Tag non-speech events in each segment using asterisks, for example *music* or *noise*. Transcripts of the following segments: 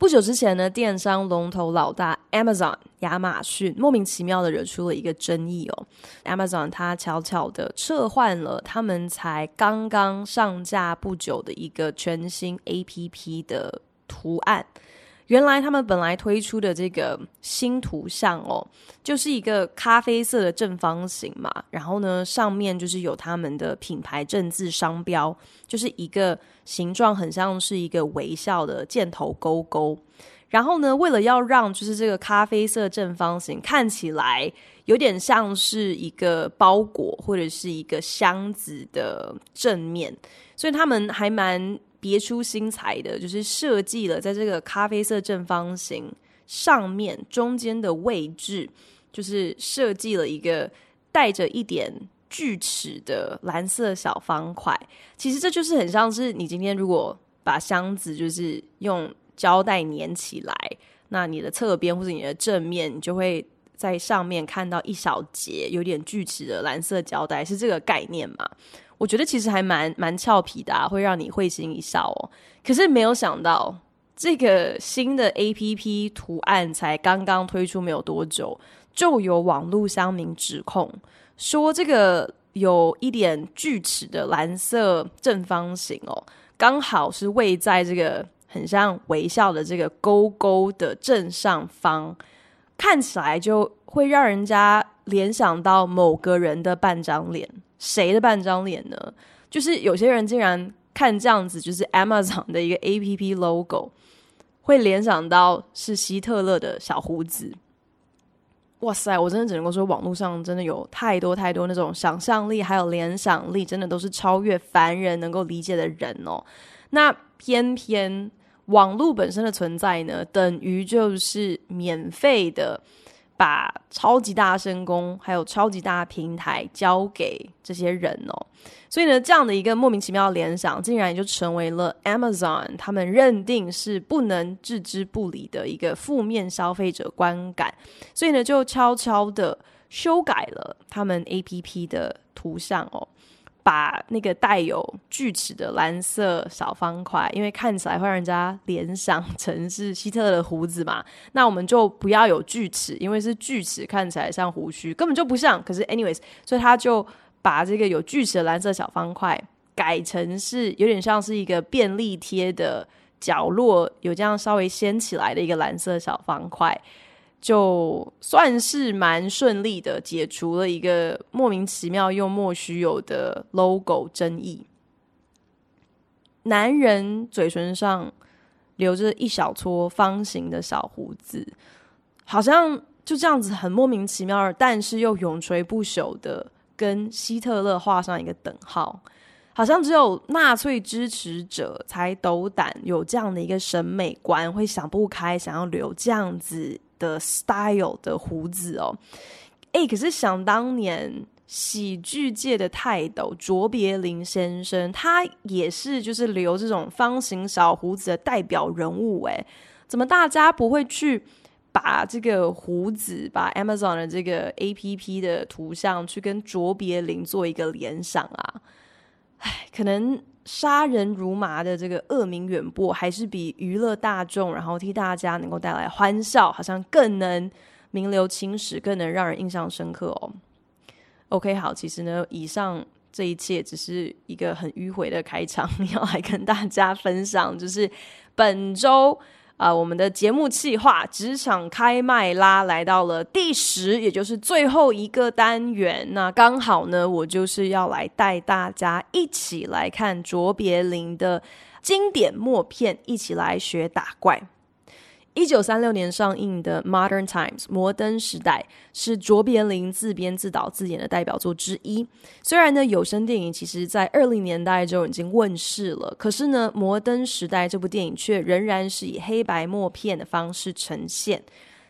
不久之前呢，电商龙头老大 Amazon 亚马逊莫名其妙的惹出了一个争议哦。Amazon 它悄悄的撤换了他们才刚刚上架不久的一个全新 APP 的图案。原来他们本来推出的这个新图像哦，就是一个咖啡色的正方形嘛，然后呢，上面就是有他们的品牌政治商标，就是一个形状很像是一个微笑的箭头勾勾。然后呢，为了要让就是这个咖啡色正方形看起来有点像是一个包裹或者是一个箱子的正面，所以他们还蛮。别出心裁的，就是设计了在这个咖啡色正方形上面中间的位置，就是设计了一个带着一点锯齿的蓝色小方块。其实这就是很像是你今天如果把箱子就是用胶带粘起来，那你的侧边或者你的正面，就会在上面看到一小节有点锯齿的蓝色胶带，是这个概念嘛？我觉得其实还蛮蛮俏皮的啊，会让你会心一笑哦。可是没有想到，这个新的 APP 图案才刚刚推出没有多久，就有网络乡民指控说，这个有一点锯齿的蓝色正方形哦，刚好是位在这个很像微笑的这个勾勾的正上方，看起来就会让人家联想到某个人的半张脸。谁的半张脸呢？就是有些人竟然看这样子，就是 Amazon 的一个 APP logo，会联想到是希特勒的小胡子。哇塞！我真的只能够说，网络上真的有太多太多那种想象力，还有联想力，真的都是超越凡人能够理解的人哦。那偏偏网络本身的存在呢，等于就是免费的。把超级大声功还有超级大平台交给这些人哦，所以呢，这样的一个莫名其妙的联想，竟然也就成为了 Amazon 他们认定是不能置之不理的一个负面消费者观感，所以呢，就悄悄的修改了他们 APP 的图像哦。把那个带有锯齿的蓝色小方块，因为看起来会让人家联想成是希特勒的胡子嘛，*laughs* 那我们就不要有锯齿，因为是锯齿看起来像胡须，根本就不像。可是 anyways，所以他就把这个有锯齿的蓝色小方块改成是有点像是一个便利贴的角落，有这样稍微掀起来的一个蓝色小方块。就算是蛮顺利的解除了一个莫名其妙又莫须有的 logo 争议。男人嘴唇上留着一小撮方形的小胡子，好像就这样子很莫名其妙，但是又永垂不朽的跟希特勒画上一个等号。好像只有纳粹支持者才斗胆有这样的一个审美观，会想不开想要留这样子。的 style 的胡子哦，哎，可是想当年喜剧界的泰斗卓别林先生，他也是就是留这种方形小胡子的代表人物哎，怎么大家不会去把这个胡子，把 Amazon 的这个 APP 的图像去跟卓别林做一个联想啊？哎，可能。杀人如麻的这个恶名远播，还是比娱乐大众，然后替大家能够带来欢笑，好像更能名留青史，更能让人印象深刻哦。OK，好，其实呢，以上这一切只是一个很迂回的开场，*laughs* 要来跟大家分享，就是本周。啊、我们的节目企划职场开麦啦来到了第十，也就是最后一个单元。那刚好呢，我就是要来带大家一起来看卓别林的经典默片，一起来学打怪。一九三六年上映的《Modern Times》摩登时代是卓别林自编自导自演的代表作之一。虽然呢，有声电影其实在二零年代就已经问世了，可是呢，《摩登时代》这部电影却仍然是以黑白默片的方式呈现。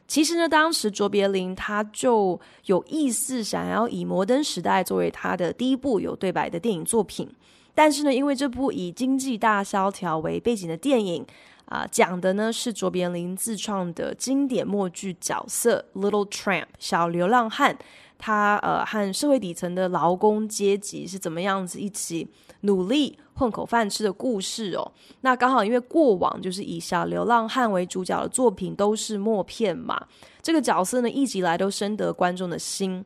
其实呢，当时卓别林他就有意思想要以《摩登时代》作为他的第一部有对白的电影作品，但是呢，因为这部以经济大萧条为背景的电影。啊，讲的呢是卓别林自创的经典默剧角色 Little Tramp 小流浪汉，他呃和社会底层的劳工阶级是怎么样子一起努力混口饭吃的故事哦。那刚好因为过往就是以小流浪汉为主角的作品都是默片嘛，这个角色呢一直以来都深得观众的心。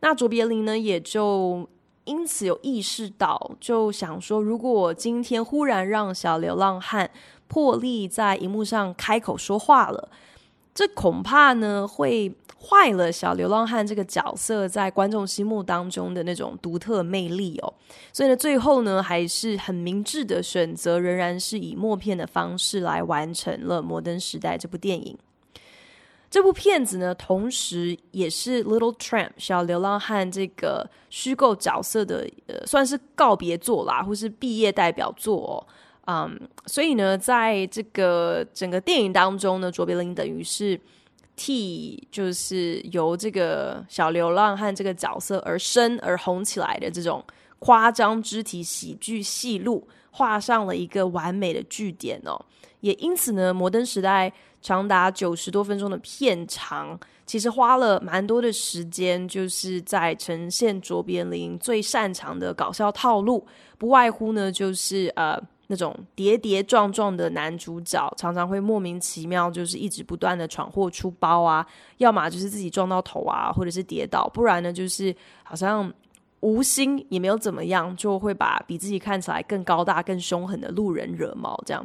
那卓别林呢也就因此有意识到，就想说，如果我今天忽然让小流浪汉破例在荧幕上开口说话了，这恐怕呢会坏了小流浪汉这个角色在观众心目当中的那种独特魅力哦。所以呢，最后呢还是很明智的选择，仍然是以默片的方式来完成了《摩登时代》这部电影。这部片子呢，同时也是 Little Tramp 小流浪汉这个虚构角色的呃，算是告别作啦，或是毕业代表作哦。嗯所以呢，在这个整个电影当中呢，卓别林等于是替就是由这个小流浪汉这个角色而生而红起来的这种夸张肢体喜剧戏路画上了一个完美的句点哦。也因此呢，《摩登时代》长达九十多分钟的片长，其实花了蛮多的时间，就是在呈现卓别林最擅长的搞笑套路，不外乎呢就是呃。那种跌跌撞撞的男主角，常常会莫名其妙，就是一直不断的闯祸出包啊，要么就是自己撞到头啊，或者是跌倒，不然呢就是好像无心也没有怎么样，就会把比自己看起来更高大、更凶狠的路人惹毛这样。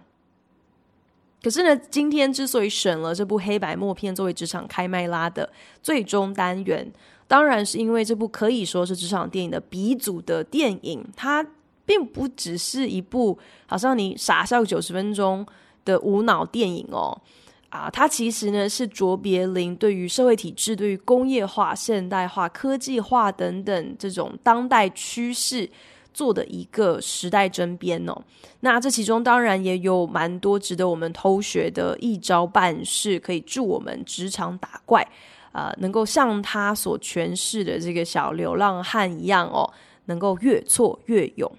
可是呢，今天之所以选了这部黑白默片作为职场开麦拉的最终单元，当然是因为这部可以说是职场电影的鼻祖的电影，它。并不只是一部好像你傻笑九十分钟的无脑电影哦，啊，它其实呢是卓别林对于社会体制、对于工业化、现代化、科技化等等这种当代趋势做的一个时代针编哦。那这其中当然也有蛮多值得我们偷学的一招半式，可以助我们职场打怪啊，能够像他所诠释的这个小流浪汉一样哦，能够越挫越勇。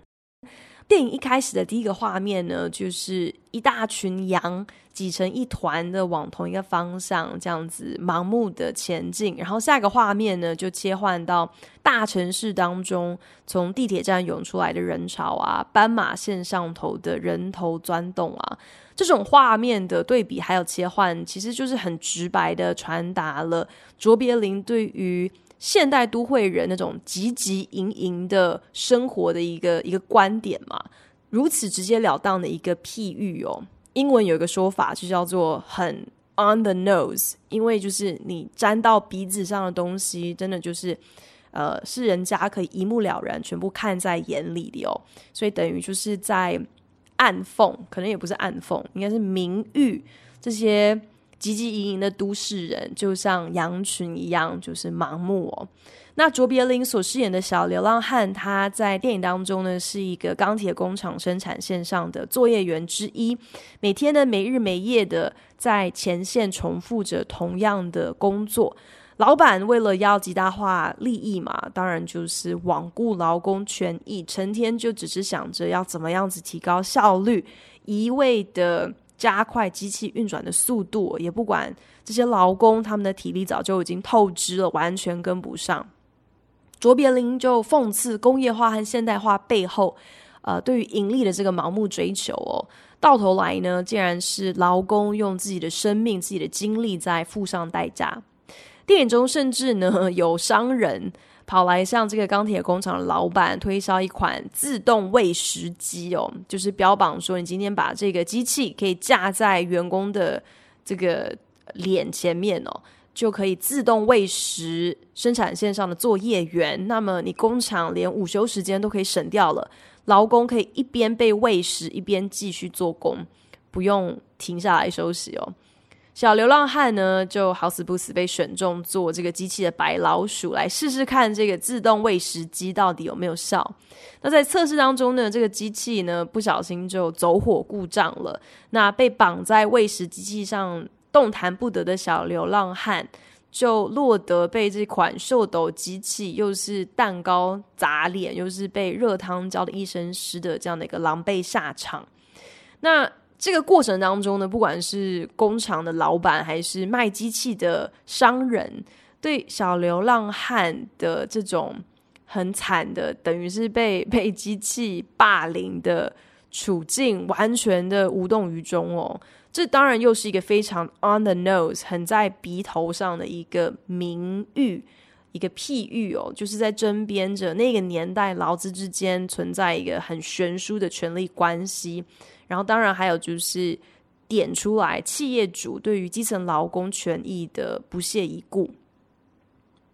电影一开始的第一个画面呢，就是一大群羊挤成一团的往同一个方向这样子盲目的前进，然后下一个画面呢，就切换到大城市当中从地铁站涌出来的人潮啊，斑马线上头的人头钻动啊，这种画面的对比还有切换，其实就是很直白的传达了卓别林对于。现代都会人那种汲汲营营的生活的一个一个观点嘛，如此直截了当的一个譬喻哦。英文有一个说法就叫做很 on the nose，因为就是你沾到鼻子上的东西，真的就是呃是人家可以一目了然，全部看在眼里的哦。所以等于就是在暗讽，可能也不是暗讽，应该是明喻这些。汲汲营营的都市人，就像羊群一样，就是盲目哦。那卓别林所饰演的小流浪汉，他在电影当中呢，是一个钢铁工厂生产线上的作业员之一，每天呢没日没夜的在前线重复着同样的工作。老板为了要极大化利益嘛，当然就是罔顾劳工权益，成天就只是想着要怎么样子提高效率，一味的。加快机器运转的速度，也不管这些劳工他们的体力早就已经透支了，完全跟不上。卓别林就讽刺工业化和现代化背后，呃，对于盈利的这个盲目追求哦，到头来呢，竟然是劳工用自己的生命、自己的精力在付上代价。电影中甚至呢，有商人。跑来向这个钢铁工厂的老板推销一款自动喂食机哦，就是标榜说，你今天把这个机器可以架在员工的这个脸前面哦，就可以自动喂食生产线上的作业员。那么你工厂连午休时间都可以省掉了，劳工可以一边被喂食一边继续做工，不用停下来休息哦。小流浪汉呢，就好死不死被选中做这个机器的白老鼠，来试试看这个自动喂食机到底有没有效。那在测试当中呢，这个机器呢不小心就走火故障了。那被绑在喂食机器上动弹不得的小流浪汉，就落得被这款秀斗机器又是蛋糕砸脸，又是被热汤浇的一身湿的这样的一个狼狈下场。那这个过程当中呢，不管是工厂的老板还是卖机器的商人，对小流浪汉的这种很惨的，等于是被被机器霸凌的处境，完全的无动于衷哦。这当然又是一个非常 on the nose，很在鼻头上的一个名誉，一个譬喻哦，就是在争辩着那个年代劳资之间存在一个很悬殊的权力关系。然后，当然还有就是点出来企业主对于基层劳工权益的不屑一顾。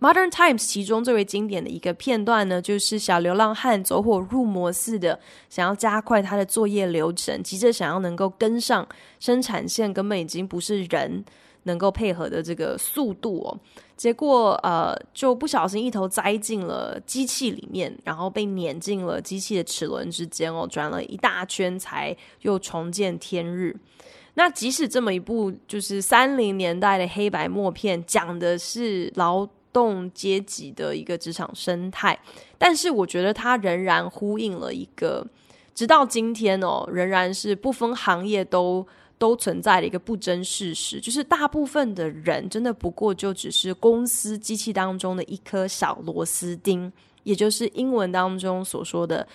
Modern Times 其中最为经典的一个片段呢，就是小流浪汉走火入魔似的，想要加快他的作业流程，急着想要能够跟上生产线，根本已经不是人能够配合的这个速度哦。结果呃，就不小心一头栽进了机器里面，然后被碾进了机器的齿轮之间哦，转了一大圈才又重见天日。那即使这么一部就是三零年代的黑白默片，讲的是劳动阶级的一个职场生态，但是我觉得它仍然呼应了一个直到今天哦，仍然是不分行业都。都存在的一个不争事实，就是大部分的人真的不过就只是公司机器当中的一颗小螺丝钉，也就是英文当中所说的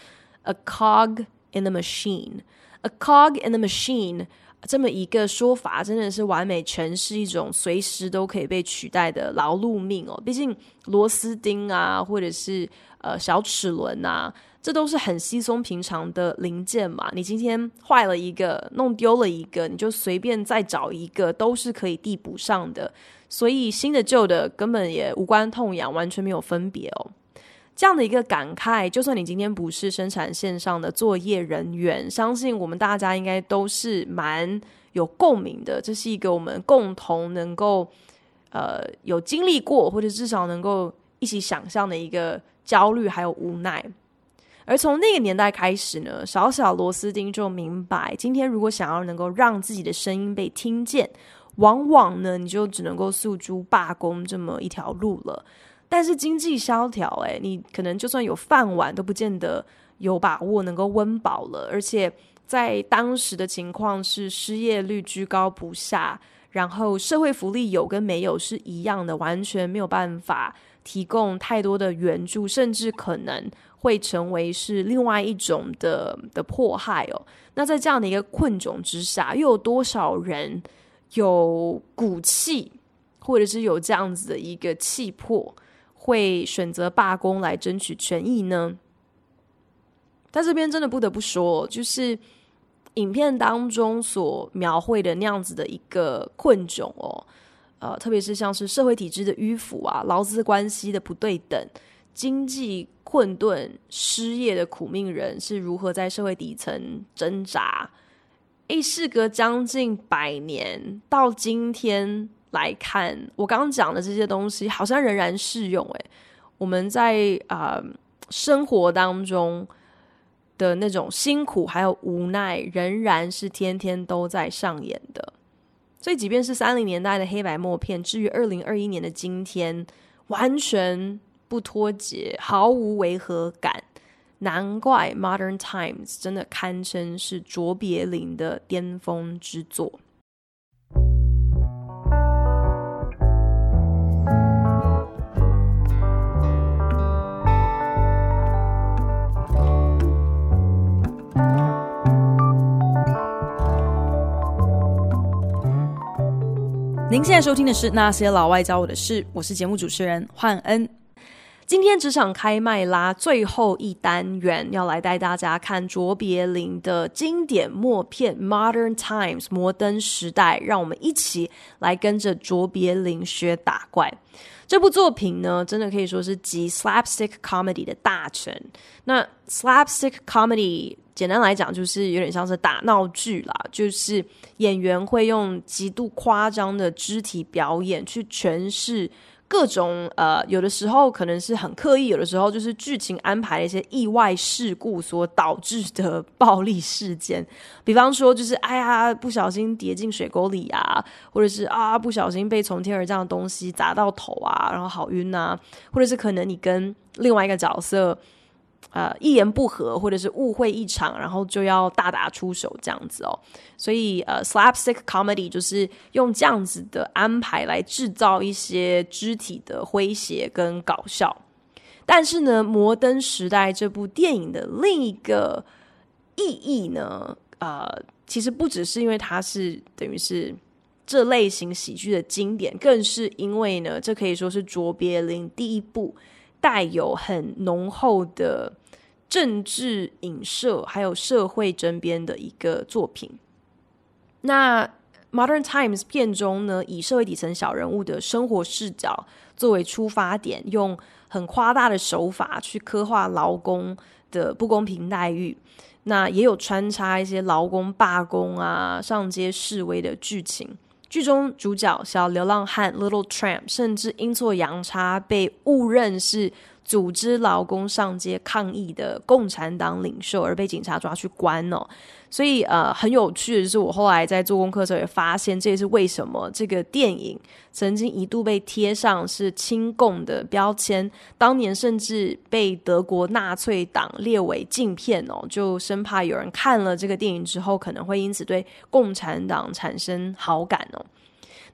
“a cog in the machine”。“a cog in the machine” 这么一个说法，真的是完美诠释一种随时都可以被取代的劳碌命哦。毕竟螺丝钉啊，或者是呃小齿轮啊。这都是很稀松平常的零件嘛，你今天坏了一个，弄丢了一个，你就随便再找一个，都是可以递补上的。所以新的旧的根本也无关痛痒，完全没有分别哦。这样的一个感慨，就算你今天不是生产线上的作业人员，相信我们大家应该都是蛮有共鸣的。这是一个我们共同能够呃有经历过，或者至少能够一起想象的一个焦虑还有无奈。而从那个年代开始呢，小小螺丝钉就明白，今天如果想要能够让自己的声音被听见，往往呢，你就只能够诉诸罢工这么一条路了。但是经济萧条，诶，你可能就算有饭碗，都不见得有把握能够温饱了。而且在当时的情况是，失业率居高不下，然后社会福利有跟没有是一样的，完全没有办法提供太多的援助，甚至可能。会成为是另外一种的的迫害哦。那在这样的一个困窘之下，又有多少人有骨气，或者是有这样子的一个气魄，会选择罢工来争取权益呢？在这边真的不得不说，就是影片当中所描绘的那样子的一个困窘哦，呃，特别是像是社会体制的迂腐啊，劳资关系的不对等，经济。困顿失业的苦命人是如何在社会底层挣扎？诶，事隔将近百年，到今天来看，我刚刚讲的这些东西好像仍然适用。诶，我们在啊、生活当中的那种辛苦还有无奈，仍然是天天都在上演的。所以，即便是三零年代的黑白默片，至于二零二一年的今天，完全。不脱节，毫无违和感，难怪《Modern Times》真的堪称是卓别林的巅峰之作。现在收听的是《那些老外教我的事》，我是节目主持人焕恩。今天职场开麦啦，最后一单元要来带大家看卓别林的经典默片《Modern Times》摩登时代，让我们一起来跟着卓别林学打怪。这部作品呢，真的可以说是集 slapstick comedy 的大成。那 slapstick comedy 简单来讲，就是有点像是打闹剧啦，就是演员会用极度夸张的肢体表演去诠释。各种呃，有的时候可能是很刻意，有的时候就是剧情安排的一些意外事故所导致的暴力事件。比方说，就是哎呀，不小心跌进水沟里啊，或者是啊，不小心被从天而降的东西砸到头啊，然后好晕啊，或者是可能你跟另外一个角色。呃，一言不合或者是误会一场，然后就要大打出手这样子哦。所以呃，slapstick comedy 就是用这样子的安排来制造一些肢体的诙谐跟搞笑。但是呢，《摩登时代》这部电影的另一个意义呢，呃，其实不只是因为它是等于是这类型喜剧的经典，更是因为呢，这可以说是卓别林第一部带有很浓厚的。政治影射还有社会争辩的一个作品。那《Modern Times》片中呢，以社会底层小人物的生活视角作为出发点，用很夸大的手法去刻画劳工的不公平待遇。那也有穿插一些劳工罢工啊、上街示威的剧情。剧中主角小流浪汉 Little Tramp 甚至阴错阳差被误认是。组织劳工上街抗议的共产党领袖而被警察抓去关哦，所以呃很有趣的是我后来在做功课的时候也发现，这也是为什么这个电影曾经一度被贴上是亲共的标签，当年甚至被德国纳粹党列为禁片哦，就生怕有人看了这个电影之后可能会因此对共产党产生好感哦。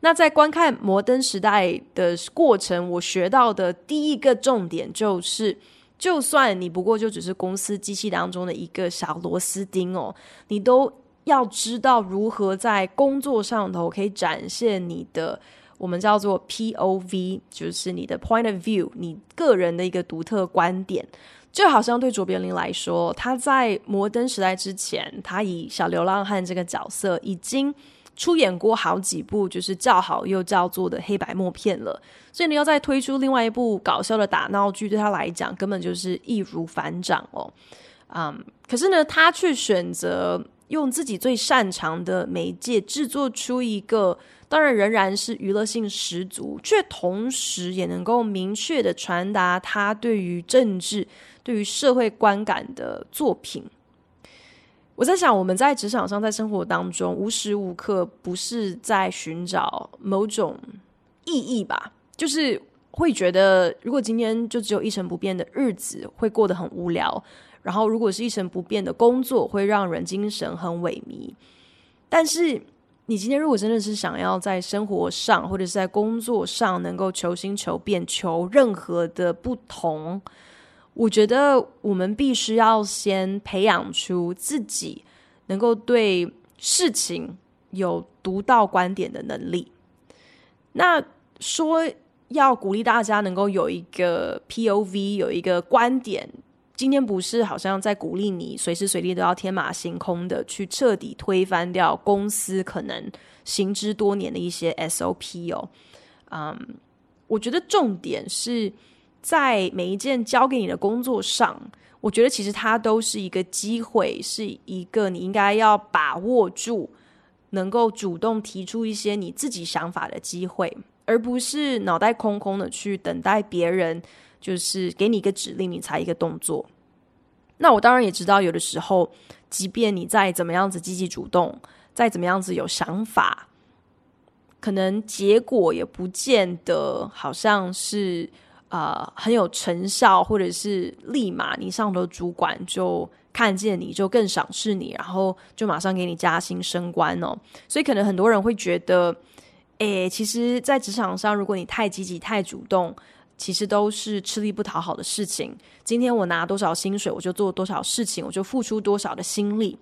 那在观看《摩登时代》的过程，我学到的第一个重点就是，就算你不过就只是公司机器当中的一个小螺丝钉哦，你都要知道如何在工作上头可以展现你的我们叫做 POV，就是你的 Point of View，你个人的一个独特观点。就好像对卓别林来说，他在《摩登时代》之前，他以小流浪汉这个角色已经。出演过好几部就是叫好又叫座的黑白默片了，所以你要再推出另外一部搞笑的打闹剧，对他来讲根本就是易如反掌哦。嗯，可是呢，他却选择用自己最擅长的媒介制作出一个，当然仍然是娱乐性十足，却同时也能够明确的传达他对于政治、对于社会观感的作品。我在想，我们在职场上，在生活当中，无时无刻不是在寻找某种意义吧？就是会觉得，如果今天就只有一成不变的日子，会过得很无聊；然后，如果是一成不变的工作，会让人精神很萎靡。但是，你今天如果真的是想要在生活上或者是在工作上能够求新求变，求任何的不同。我觉得我们必须要先培养出自己能够对事情有独到观点的能力。那说要鼓励大家能够有一个 POV，有一个观点，今天不是好像在鼓励你随时随地都要天马行空的去彻底推翻掉公司可能行之多年的一些 SOP 哦。嗯，我觉得重点是。在每一件交给你的工作上，我觉得其实它都是一个机会，是一个你应该要把握住，能够主动提出一些你自己想法的机会，而不是脑袋空空的去等待别人就是给你一个指令，你才一个动作。那我当然也知道，有的时候，即便你再怎么样子积极主动，再怎么样子有想法，可能结果也不见得好像是。呃，很有成效，或者是立马你上头主管就看见你就更赏识你，然后就马上给你加薪升官哦。所以可能很多人会觉得，诶，其实，在职场上，如果你太积极、太主动，其实都是吃力不讨好的事情。今天我拿多少薪水，我就做多少事情，我就付出多少的心力。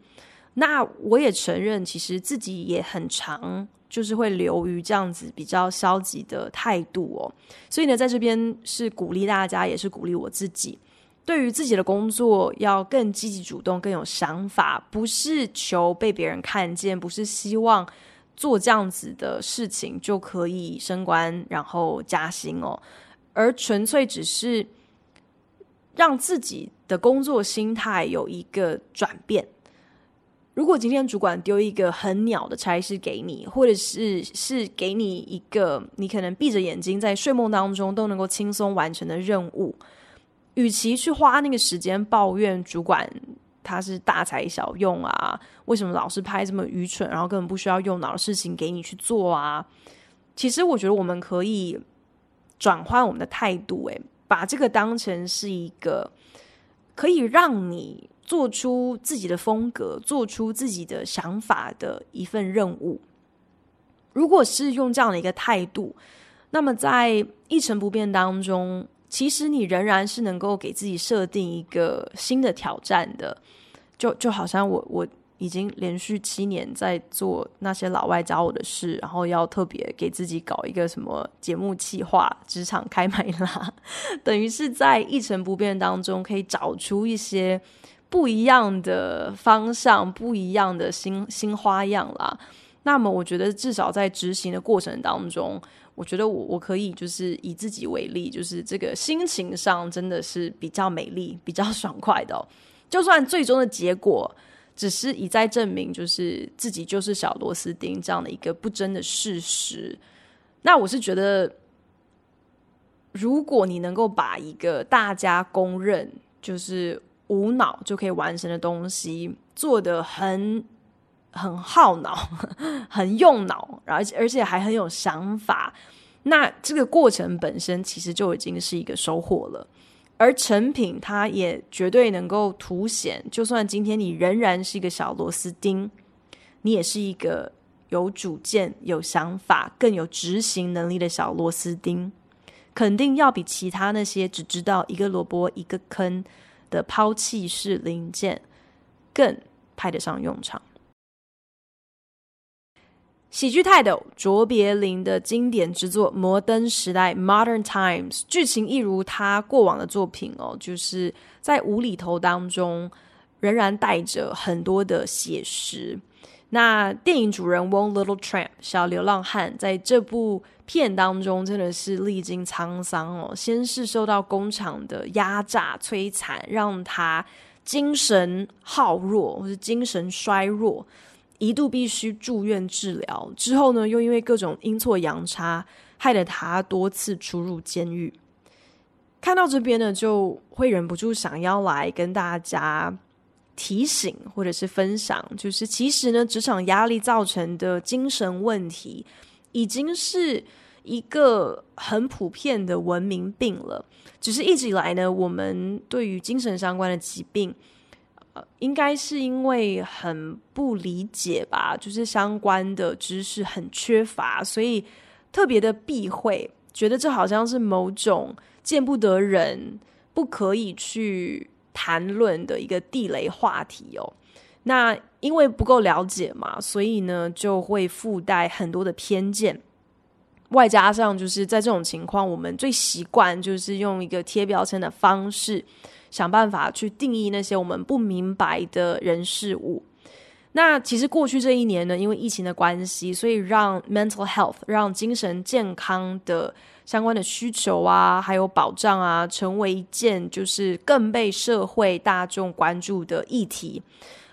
那我也承认，其实自己也很常就是会流于这样子比较消极的态度哦。所以呢，在这边是鼓励大家，也是鼓励我自己，对于自己的工作要更积极主动，更有想法，不是求被别人看见，不是希望做这样子的事情就可以升官然后加薪哦，而纯粹只是让自己的工作心态有一个转变。如果今天主管丢一个很鸟的差事给你，或者是是给你一个你可能闭着眼睛在睡梦当中都能够轻松完成的任务，与其去花那个时间抱怨主管他是大材小用啊，为什么老是派这么愚蠢，然后根本不需要用脑的事情给你去做啊？其实我觉得我们可以转换我们的态度，诶，把这个当成是一个可以让你。做出自己的风格，做出自己的想法的一份任务。如果是用这样的一个态度，那么在一成不变当中，其实你仍然是能够给自己设定一个新的挑战的。就就好像我我已经连续七年在做那些老外找我的事，然后要特别给自己搞一个什么节目企划，职场开麦拉，等于是在一成不变当中可以找出一些。不一样的方向，不一样的新新花样啦。那么，我觉得至少在执行的过程当中，我觉得我我可以就是以自己为例，就是这个心情上真的是比较美丽、比较 *laughs* 爽快的。就算最终的结果只是一再证明，就是自己就是小螺丝钉这样的一个不争的事实，那我是觉得，如果你能够把一个大家公认就是。无脑就可以完成的东西，做的很很耗脑，*laughs* 很用脑，而且而且还很有想法。那这个过程本身其实就已经是一个收获了，而成品它也绝对能够凸显，就算今天你仍然是一个小螺丝钉，你也是一个有主见、有想法、更有执行能力的小螺丝钉，肯定要比其他那些只知道一个萝卜一个坑的抛弃式零件更派得上用场。喜剧泰斗卓别林的经典之作《摩登时代》（Modern Times） 剧情一如他过往的作品哦，就是在无厘头当中仍然带着很多的写实。那电影主人翁 Little Tramp 小流浪汉在这部片当中真的是历经沧桑哦，先是受到工厂的压榨摧残，让他精神耗弱或是精神衰弱，一度必须住院治疗。之后呢，又因为各种阴错阳差，害得他多次出入监狱。看到这边呢，就会忍不住想要来跟大家。提醒或者是分享，就是其实呢，职场压力造成的精神问题，已经是一个很普遍的文明病了。只是一直以来呢，我们对于精神相关的疾病，呃，应该是因为很不理解吧，就是相关的知识很缺乏，所以特别的避讳，觉得这好像是某种见不得人，不可以去。谈论的一个地雷话题哦，那因为不够了解嘛，所以呢就会附带很多的偏见，外加上就是在这种情况，我们最习惯就是用一个贴标签的方式，想办法去定义那些我们不明白的人事物。那其实过去这一年呢，因为疫情的关系，所以让 mental health 让精神健康的。相关的需求啊，还有保障啊，成为一件就是更被社会大众关注的议题。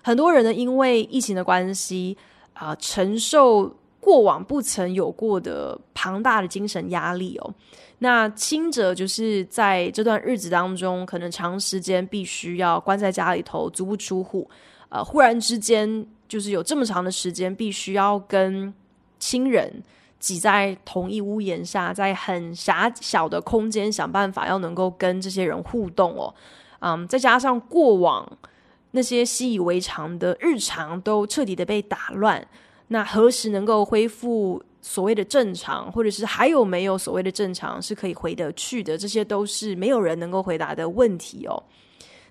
很多人呢，因为疫情的关系啊，承受过往不曾有过的庞大的精神压力哦。那轻者就是在这段日子当中，可能长时间必须要关在家里头，足不出户。呃，忽然之间，就是有这么长的时间，必须要跟亲人。挤在同一屋檐下，在很狭小的空间想办法要能够跟这些人互动哦，嗯，再加上过往那些习以为常的日常都彻底的被打乱，那何时能够恢复所谓的正常，或者是还有没有所谓的正常是可以回得去的？这些都是没有人能够回答的问题哦。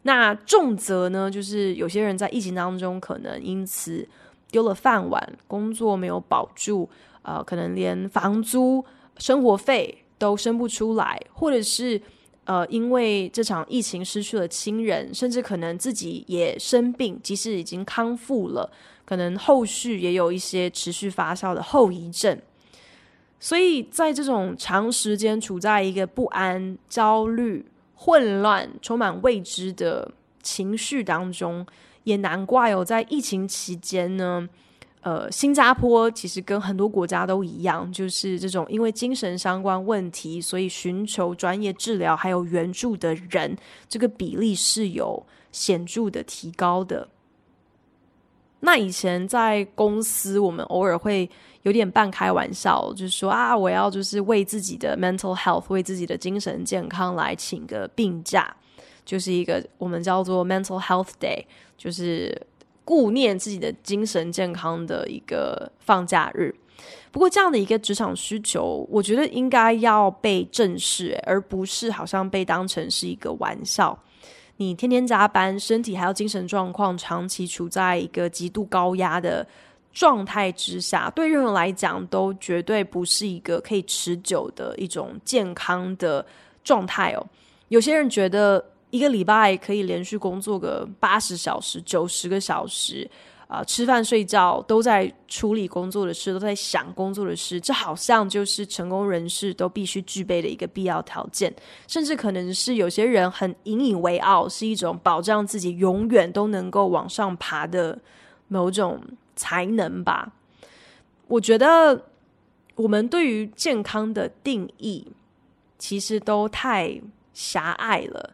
那重则呢，就是有些人在疫情当中可能因此丢了饭碗，工作没有保住，呃，可能连房租、生活费都生不出来，或者是呃，因为这场疫情失去了亲人，甚至可能自己也生病，即使已经康复了，可能后续也有一些持续发烧的后遗症。所以在这种长时间处在一个不安、焦虑、混乱、充满未知的情绪当中，也难怪哦，在疫情期间呢，呃，新加坡其实跟很多国家都一样，就是这种因为精神相关问题，所以寻求专业治疗还有援助的人，这个比例是有显著的提高的。那以前在公司，我们偶尔会有点半开玩笑，就是说啊，我要就是为自己的 mental health，为自己的精神健康来请个病假，就是一个我们叫做 mental health day，就是顾念自己的精神健康的一个放假日。不过这样的一个职场需求，我觉得应该要被正视，而不是好像被当成是一个玩笑。你天天加班，身体还有精神状况长期处在一个极度高压的状态之下，对任何人来讲都绝对不是一个可以持久的一种健康的状态哦。有些人觉得一个礼拜可以连续工作个八十小时、九十个小时。啊、吃饭睡觉都在处理工作的事，都在想工作的事，这好像就是成功人士都必须具备的一个必要条件，甚至可能是有些人很引以为傲，是一种保障自己永远都能够往上爬的某种才能吧。我觉得我们对于健康的定义其实都太狭隘了，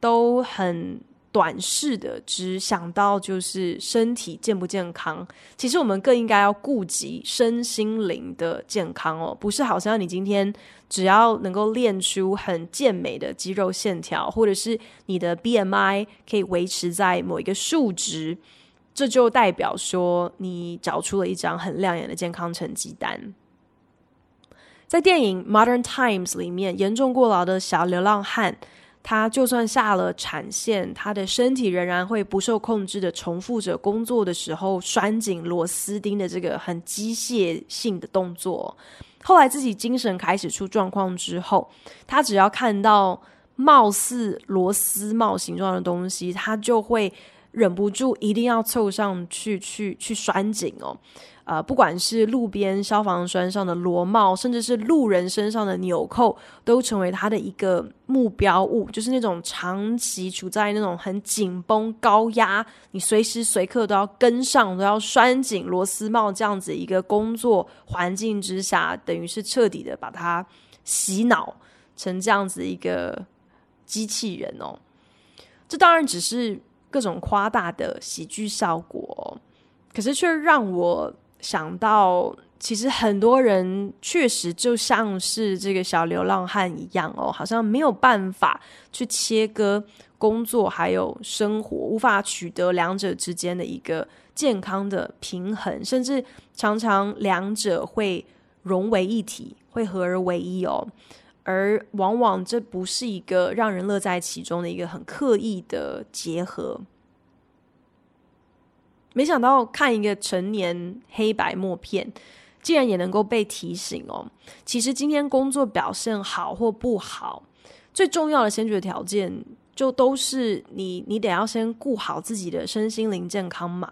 都很。短视的只想到就是身体健不健康，其实我们更应该要顾及身心灵的健康哦。不是好像你今天只要能够练出很健美的肌肉线条，或者是你的 BMI 可以维持在某一个数值，这就代表说你找出了一张很亮眼的健康成绩单。在电影《Modern Times》里面，严重过劳的小流浪汉。他就算下了产线，他的身体仍然会不受控制的重复着工作的时候拴紧螺丝钉的这个很机械性的动作。后来自己精神开始出状况之后，他只要看到貌似螺丝帽形状的东西，他就会忍不住一定要凑上去去去拴紧哦。呃，不管是路边消防栓上的螺帽，甚至是路人身上的纽扣，都成为他的一个目标物。就是那种长期处在那种很紧绷、高压，你随时随刻都要跟上，都要拴紧螺丝帽这样子一个工作环境之下，等于是彻底的把它洗脑成这样子一个机器人哦。这当然只是各种夸大的喜剧效果，可是却让我。想到，其实很多人确实就像是这个小流浪汉一样哦，好像没有办法去切割工作还有生活，无法取得两者之间的一个健康的平衡，甚至常常两者会融为一体，会合而为一哦。而往往这不是一个让人乐在其中的一个很刻意的结合。没想到看一个成年黑白默片，竟然也能够被提醒哦。其实今天工作表现好或不好，最重要的先决条件就都是你，你得要先顾好自己的身心灵健康嘛。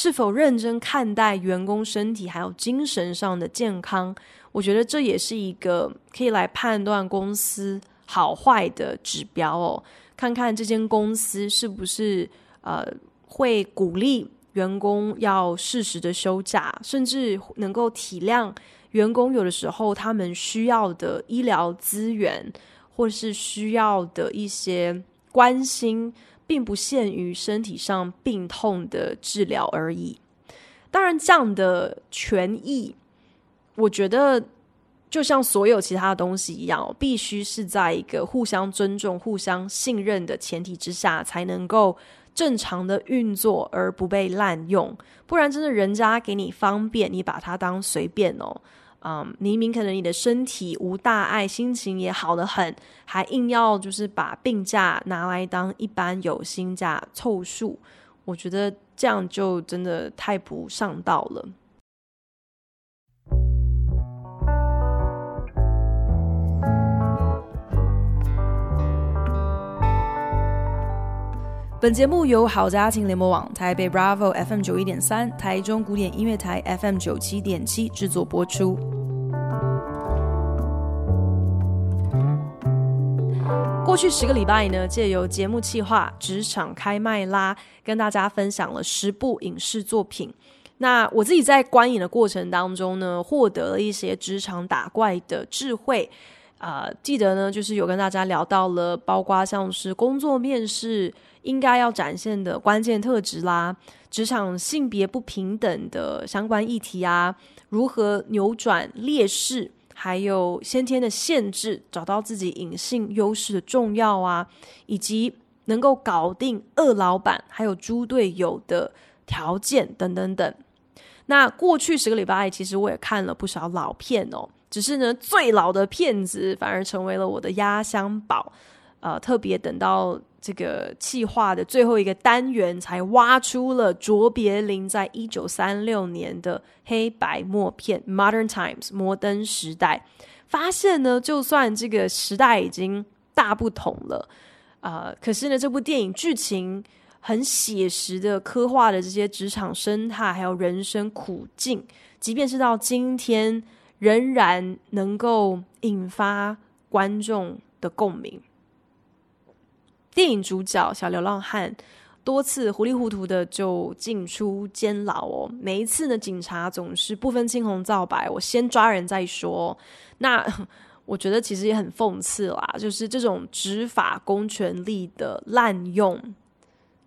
是否认真看待员工身体还有精神上的健康，我觉得这也是一个可以来判断公司好坏的指标哦。看看这间公司是不是呃会鼓励。员工要适时的休假，甚至能够体谅员工有的时候他们需要的医疗资源，或是需要的一些关心，并不限于身体上病痛的治疗而已。当然，这样的权益，我觉得就像所有其他的东西一样，必须是在一个互相尊重、互相信任的前提之下，才能够。正常的运作而不被滥用，不然真的人家给你方便，你把它当随便哦。嗯，明明可能你的身体无大碍，心情也好得很，还硬要就是把病假拿来当一般有薪假凑数，我觉得这样就真的太不上道了。本节目由好家庭联盟网、台北 Bravo FM 九一点三、台中古典音乐台 FM 九七点七制作播出。过去十个礼拜呢，借由节目企划《职场开麦拉》，跟大家分享了十部影视作品。那我自己在观影的过程当中呢，获得了一些职场打怪的智慧。啊、呃，记得呢，就是有跟大家聊到了，包括像是工作面试。应该要展现的关键特质啦，职场性别不平等的相关议题啊，如何扭转劣势，还有先天的限制，找到自己隐性优势的重要啊，以及能够搞定二老板还有猪队友的条件等等等。那过去十个礼拜，其实我也看了不少老片哦，只是呢，最老的片子反而成为了我的压箱宝，呃，特别等到。这个企划的最后一个单元才挖出了卓别林在一九三六年的黑白默片《Modern Times》摩登时代，发现呢，就算这个时代已经大不同了，呃，可是呢，这部电影剧情很写实的刻画的这些职场生态还有人生苦境，即便是到今天，仍然能够引发观众的共鸣。电影主角小流浪汉多次糊里糊涂的就进出监牢哦，每一次呢，警察总是不分青红皂白，我先抓人再说。那 *laughs* 我觉得其实也很讽刺啦，就是这种执法公权力的滥用，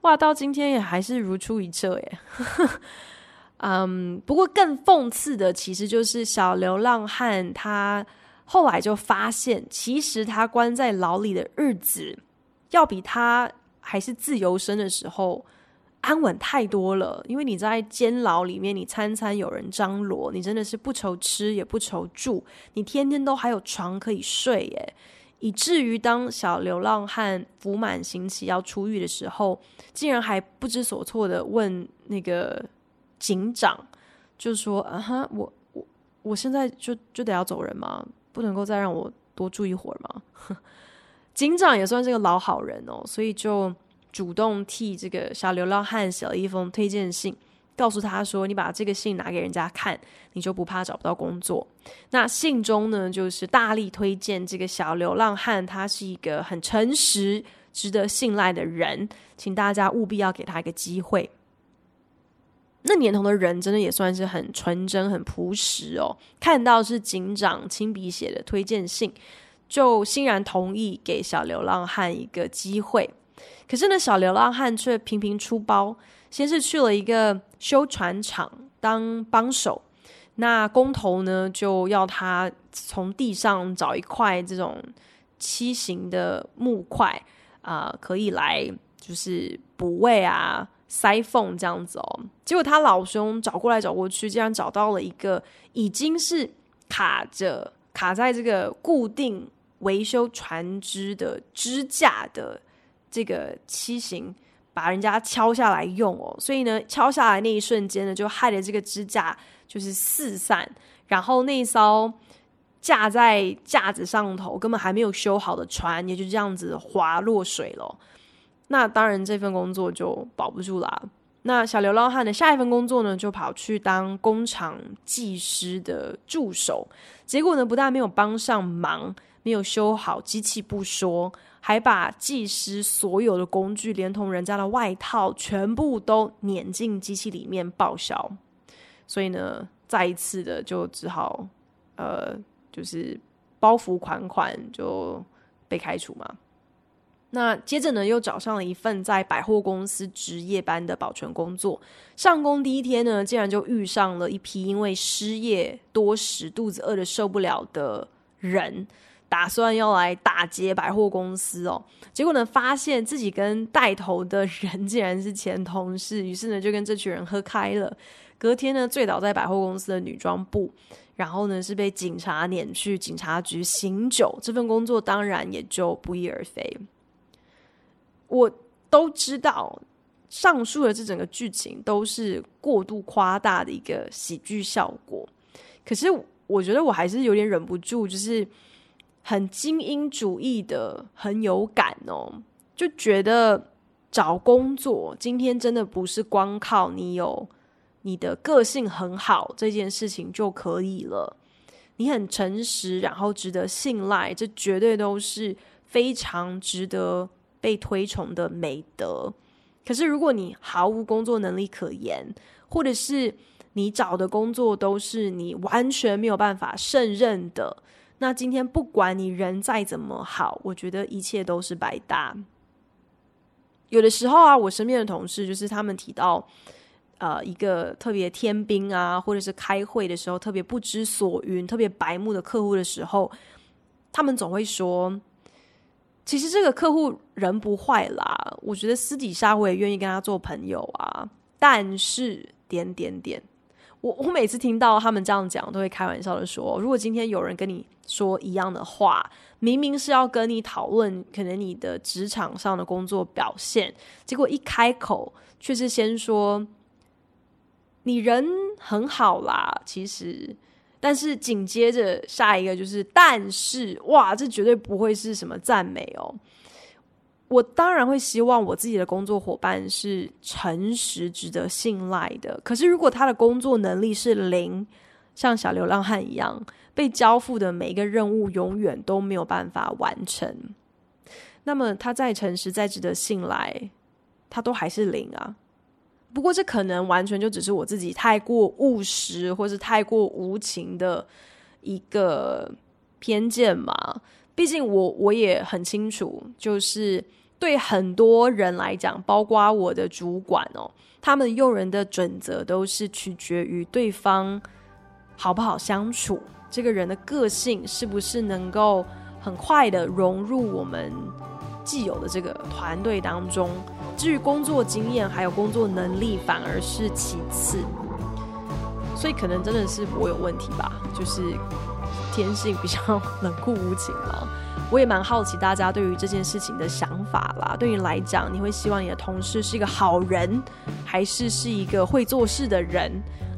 哇，到今天也还是如出一辙耶。嗯，不过更讽刺的其实就是小流浪汉他后来就发现，其实他关在牢里的日子。要比他还是自由身的时候安稳太多了，因为你在监牢里面，你餐餐有人张罗，你真的是不愁吃也不愁住，你天天都还有床可以睡耶，以至于当小流浪汉服满刑期要出狱的时候，竟然还不知所措的问那个警长，就说：“啊哈，我我我现在就就得要走人吗？不能够再让我多住一会儿吗？” *laughs* 警长也算是个老好人哦，所以就主动替这个小流浪汉写了一封推荐信，告诉他说：“你把这个信拿给人家看，你就不怕找不到工作。”那信中呢，就是大力推荐这个小流浪汉，他是一个很诚实、值得信赖的人，请大家务必要给他一个机会。那年头的人真的也算是很纯真、很朴实哦，看到是警长亲笔写的推荐信。就欣然同意给小流浪汉一个机会，可是呢，小流浪汉却频频出包。先是去了一个修船厂当帮手，那工头呢就要他从地上找一块这种畸形的木块啊、可以来就是补位啊、塞缝这样子哦。结果他老兄找过来找过去，竟然找到了一个已经是卡着卡在这个固定。维修船只的支架的这个畸形，把人家敲下来用哦，所以呢，敲下来那一瞬间呢，就害得这个支架就是四散，然后那艘架在架子上头根本还没有修好的船，也就这样子滑落水了。那当然，这份工作就保不住啦。那小流浪汉的下一份工作呢，就跑去当工厂技师的助手，结果呢，不但没有帮上忙。没有修好机器不说，还把技师所有的工具，连同人家的外套，全部都碾进机器里面报销。所以呢，再一次的就只好，呃，就是包袱款款就被开除嘛。那接着呢，又找上了一份在百货公司值夜班的保全工作。上工第一天呢，竟然就遇上了一批因为失业多时、肚子饿得受不了的人。打算要来打劫百货公司哦，结果呢，发现自己跟带头的人竟然是前同事，于是呢，就跟这群人喝开了。隔天呢，醉倒在百货公司的女装部，然后呢，是被警察撵去警察局醒酒。这份工作当然也就不翼而飞。我都知道，上述的这整个剧情都是过度夸大的一个喜剧效果。可是我觉得我还是有点忍不住，就是很精英主义的，很有感哦，就觉得找工作今天真的不是光靠你有你的个性很好这件事情就可以了。你很诚实，然后值得信赖，这绝对都是非常值得被推崇的美德。可是，如果你毫无工作能力可言，或者是你找的工作都是你完全没有办法胜任的，那今天不管你人再怎么好，我觉得一切都是白搭。有的时候啊，我身边的同事就是他们提到。呃，一个特别天兵啊，或者是开会的时候特别不知所云、特别白目的客户的时候，他们总会说：“其实这个客户人不坏啦，我觉得私底下我也愿意跟他做朋友啊。”但是点点点，我我每次听到他们这样讲，都会开玩笑的说：“如果今天有人跟你说一样的话，明明是要跟你讨论可能你的职场上的工作表现，结果一开口却是先说。”你人很好啦，其实，但是紧接着下一个就是，但是哇，这绝对不会是什么赞美哦。我当然会希望我自己的工作伙伴是诚实、值得信赖的。可是，如果他的工作能力是零，像小流浪汉一样，被交付的每一个任务永远都没有办法完成，那么他再诚实、再值得信赖，他都还是零啊。不过，这可能完全就只是我自己太过务实，或是太过无情的一个偏见嘛。毕竟我我也很清楚，就是对很多人来讲，包括我的主管哦，他们用人的准则都是取决于对方好不好相处，这个人的个性是不是能够很快的融入我们既有的这个团队当中。至于工作经验还有工作能力，反而是其次，所以可能真的是我有问题吧，*laughs* 就是天性比较冷酷无情嘛。我也蛮好奇大家对于这件事情的想法啦。对你来讲，你会希望你的同事是一个好人，还是是一个会做事的人？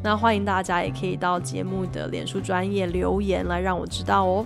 那欢迎大家也可以到节目的脸书专业留言来让我知道哦。